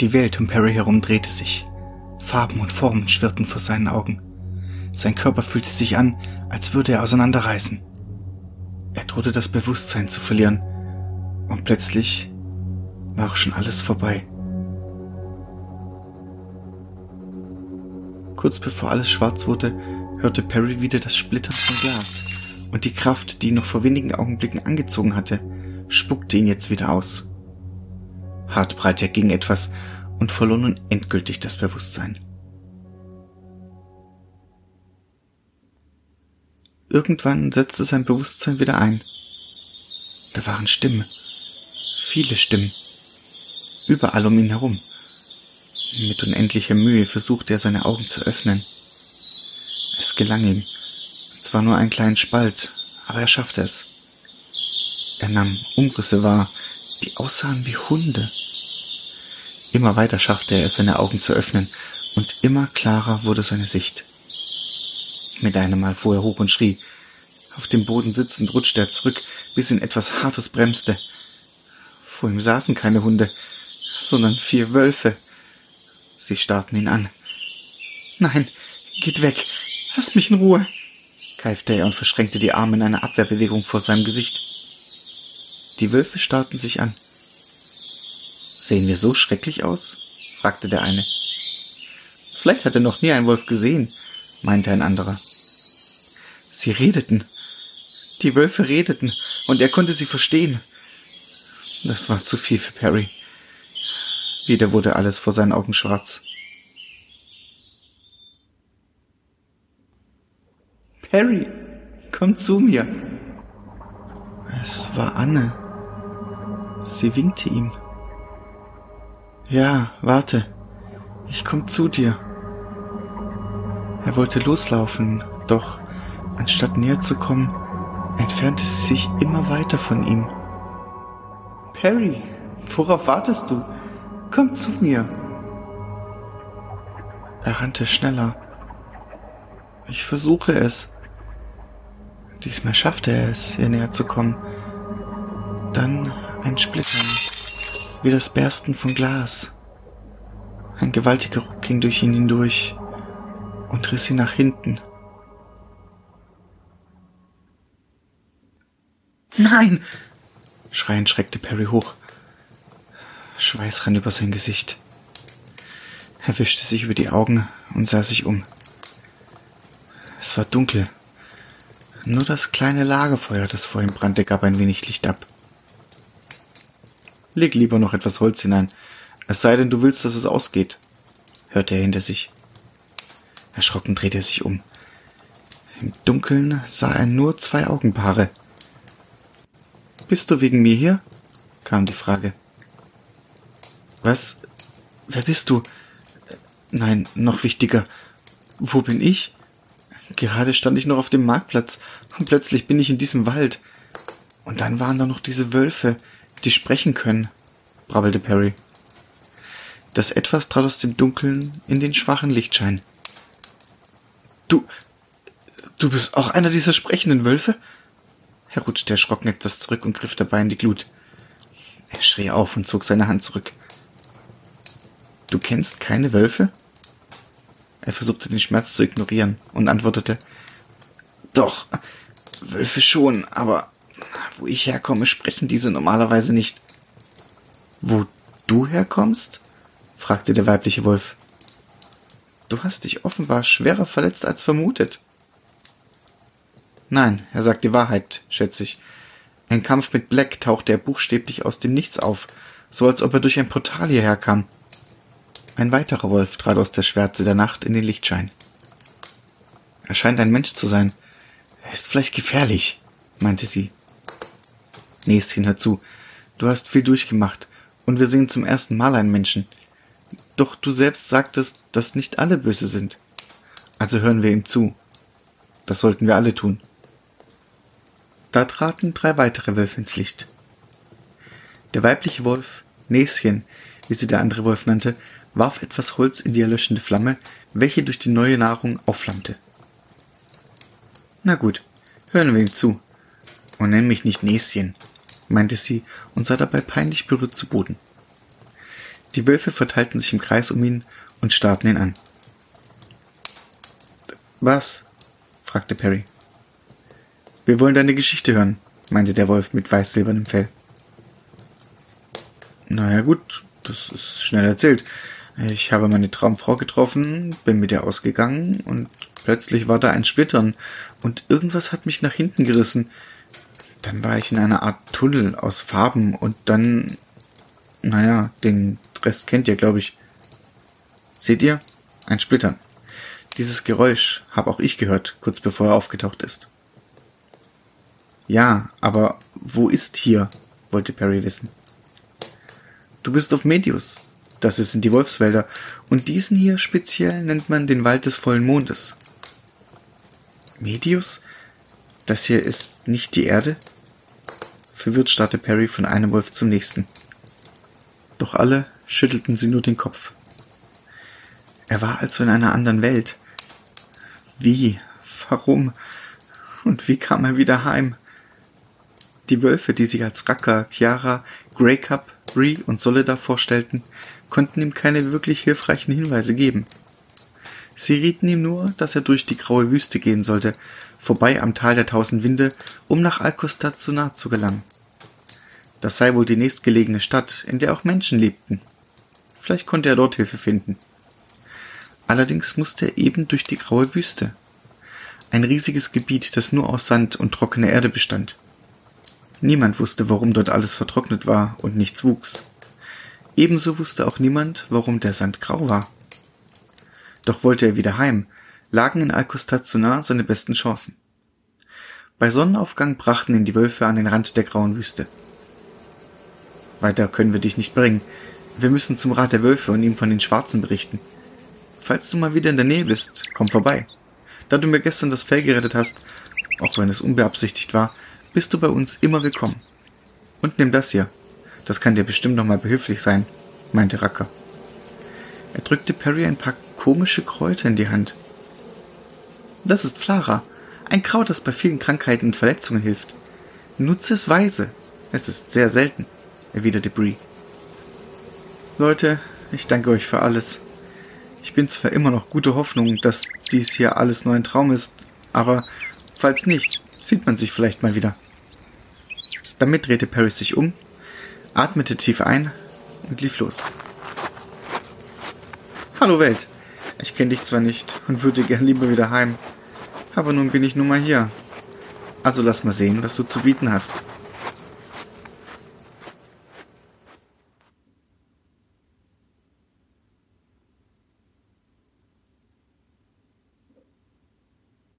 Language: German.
Die Welt um Perry herum drehte sich. Farben und Formen schwirrten vor seinen Augen. Sein Körper fühlte sich an, als würde er auseinanderreißen. Er drohte das Bewusstsein zu verlieren. Und plötzlich war auch schon alles vorbei. Kurz bevor alles schwarz wurde, hörte Perry wieder das Splittern von Glas. Und die Kraft, die ihn noch vor wenigen Augenblicken angezogen hatte, spuckte ihn jetzt wieder aus. Hart prallte er gegen etwas und verlor nun endgültig das Bewusstsein. Irgendwann setzte sein Bewusstsein wieder ein. Da waren Stimmen. Viele Stimmen. Überall um ihn herum. Mit unendlicher Mühe versuchte er seine Augen zu öffnen. Es gelang ihm. Zwar nur einen kleinen Spalt, aber er schaffte es. Er nahm Umrisse wahr, die aussahen wie Hunde. Immer weiter schaffte er es, seine Augen zu öffnen, und immer klarer wurde seine Sicht. Mit einem Mal fuhr er hoch und schrie. Auf dem Boden sitzend rutschte er zurück, bis ihn etwas Hartes bremste. Vor ihm saßen keine Hunde, sondern vier Wölfe. Sie starrten ihn an. Nein, geht weg, lasst mich in Ruhe, keifte er und verschränkte die Arme in einer Abwehrbewegung vor seinem Gesicht. Die Wölfe starrten sich an. Sehen wir so schrecklich aus? fragte der eine. Vielleicht hat er noch nie einen Wolf gesehen, meinte ein anderer. Sie redeten. Die Wölfe redeten, und er konnte sie verstehen. Das war zu viel für Perry. Wieder wurde alles vor seinen Augen schwarz. Perry, komm zu mir. Es war Anne. Sie winkte ihm. Ja, warte. Ich komm zu dir. Er wollte loslaufen, doch anstatt näher zu kommen, entfernte sie sich immer weiter von ihm. Perry, worauf wartest du? Komm zu mir. Er rannte schneller. Ich versuche es. Diesmal schaffte er es, ihr näher zu kommen. Dann ein Splittern wie das Bersten von Glas. Ein gewaltiger Ruck ging durch ihn hindurch und riss ihn nach hinten. Nein! Schreiend schreckte Perry hoch. Schweiß rann über sein Gesicht. Er wischte sich über die Augen und sah sich um. Es war dunkel. Nur das kleine Lagerfeuer, das vor ihm brannte, gab ein wenig Licht ab. Leg lieber noch etwas Holz hinein. Es sei denn, du willst, dass es ausgeht, hörte er hinter sich. Erschrocken drehte er sich um. Im Dunkeln sah er nur zwei Augenpaare. Bist du wegen mir hier? kam die Frage. Was? Wer bist du? Nein, noch wichtiger. Wo bin ich? Gerade stand ich noch auf dem Marktplatz und plötzlich bin ich in diesem Wald. Und dann waren da noch diese Wölfe, die sprechen können, brabbelte Perry. Das Etwas trat aus dem Dunkeln in den schwachen Lichtschein. Du, du bist auch einer dieser sprechenden Wölfe? Er rutschte erschrocken etwas zurück und griff dabei in die Glut. Er schrie auf und zog seine Hand zurück. Du kennst keine Wölfe? Er versuchte den Schmerz zu ignorieren und antwortete, Doch, Wölfe schon, aber wo ich herkomme, sprechen diese normalerweise nicht. Wo du herkommst? fragte der weibliche Wolf. Du hast dich offenbar schwerer verletzt als vermutet. Nein, er sagt die Wahrheit, schätze ich. Ein Kampf mit Black tauchte er buchstäblich aus dem Nichts auf, so als ob er durch ein Portal hierher kam. Ein weiterer Wolf trat aus der Schwärze der Nacht in den Lichtschein. Er scheint ein Mensch zu sein. Er ist vielleicht gefährlich, meinte sie. Näschen, hör zu. Du hast viel durchgemacht und wir sehen zum ersten Mal einen Menschen. Doch du selbst sagtest, dass nicht alle böse sind. Also hören wir ihm zu. Das sollten wir alle tun. Da traten drei weitere Wölfe ins Licht. Der weibliche Wolf, Näschen, wie sie der andere Wolf nannte, warf etwas Holz in die erlöschende Flamme, welche durch die neue Nahrung aufflammte. Na gut, hören wir ihm zu. Und nenn mich nicht Näschen meinte sie und sah dabei peinlich berührt zu Boden. Die Wölfe verteilten sich im Kreis um ihn und starrten ihn an. Was? fragte Perry. Wir wollen deine Geschichte hören, meinte der Wolf mit weiß-silbernem Fell. Naja gut, das ist schnell erzählt. Ich habe meine Traumfrau getroffen, bin mit ihr ausgegangen und plötzlich war da ein Splittern und irgendwas hat mich nach hinten gerissen. Dann war ich in einer Art Tunnel aus Farben und dann, naja, den Rest kennt ihr, glaube ich. Seht ihr? Ein Splittern. Dieses Geräusch habe auch ich gehört, kurz bevor er aufgetaucht ist. Ja, aber wo ist hier? wollte Perry wissen. Du bist auf Medius. Das sind die Wolfswälder. Und diesen hier speziell nennt man den Wald des vollen Mondes. Medius? Das hier ist nicht die Erde? Verwirrt starrte Perry von einem Wolf zum nächsten. Doch alle schüttelten sie nur den Kopf. Er war also in einer anderen Welt. Wie? Warum? Und wie kam er wieder heim? Die Wölfe, die sich als Raka, Chiara, Grey Cup, Bree und Soledad vorstellten, konnten ihm keine wirklich hilfreichen Hinweise geben. Sie rieten ihm nur, dass er durch die graue Wüste gehen sollte, vorbei am Tal der tausend Winde, um nach Alkostat zu nah zu gelangen. Das sei wohl die nächstgelegene Stadt, in der auch Menschen lebten. Vielleicht konnte er dort Hilfe finden. Allerdings musste er eben durch die graue Wüste. Ein riesiges Gebiet, das nur aus Sand und trockener Erde bestand. Niemand wusste, warum dort alles vertrocknet war und nichts wuchs. Ebenso wusste auch niemand, warum der Sand grau war. Doch wollte er wieder heim, lagen in Alcostar seine besten Chancen. Bei Sonnenaufgang brachten ihn die Wölfe an den Rand der grauen Wüste. Weiter können wir dich nicht bringen. Wir müssen zum Rat der Wölfe und ihm von den Schwarzen berichten. Falls du mal wieder in der Nähe bist, komm vorbei. Da du mir gestern das Fell gerettet hast, auch wenn es unbeabsichtigt war, bist du bei uns immer willkommen. Und nimm das hier. Das kann dir bestimmt nochmal behilflich sein, meinte Racker. Er drückte Perry ein paar komische Kräuter in die Hand. Das ist Flara, ein Kraut, das bei vielen Krankheiten und Verletzungen hilft. Nutze es weise. Es ist sehr selten, erwiderte Bree. Leute, ich danke euch für alles. Ich bin zwar immer noch gute Hoffnung, dass dies hier alles nur ein Traum ist, aber falls nicht, sieht man sich vielleicht mal wieder. Damit drehte Paris sich um, atmete tief ein und lief los. Hallo Welt, ich kenne dich zwar nicht und würde gern lieber wieder heim, aber nun bin ich nun mal hier. Also lass mal sehen, was du zu bieten hast.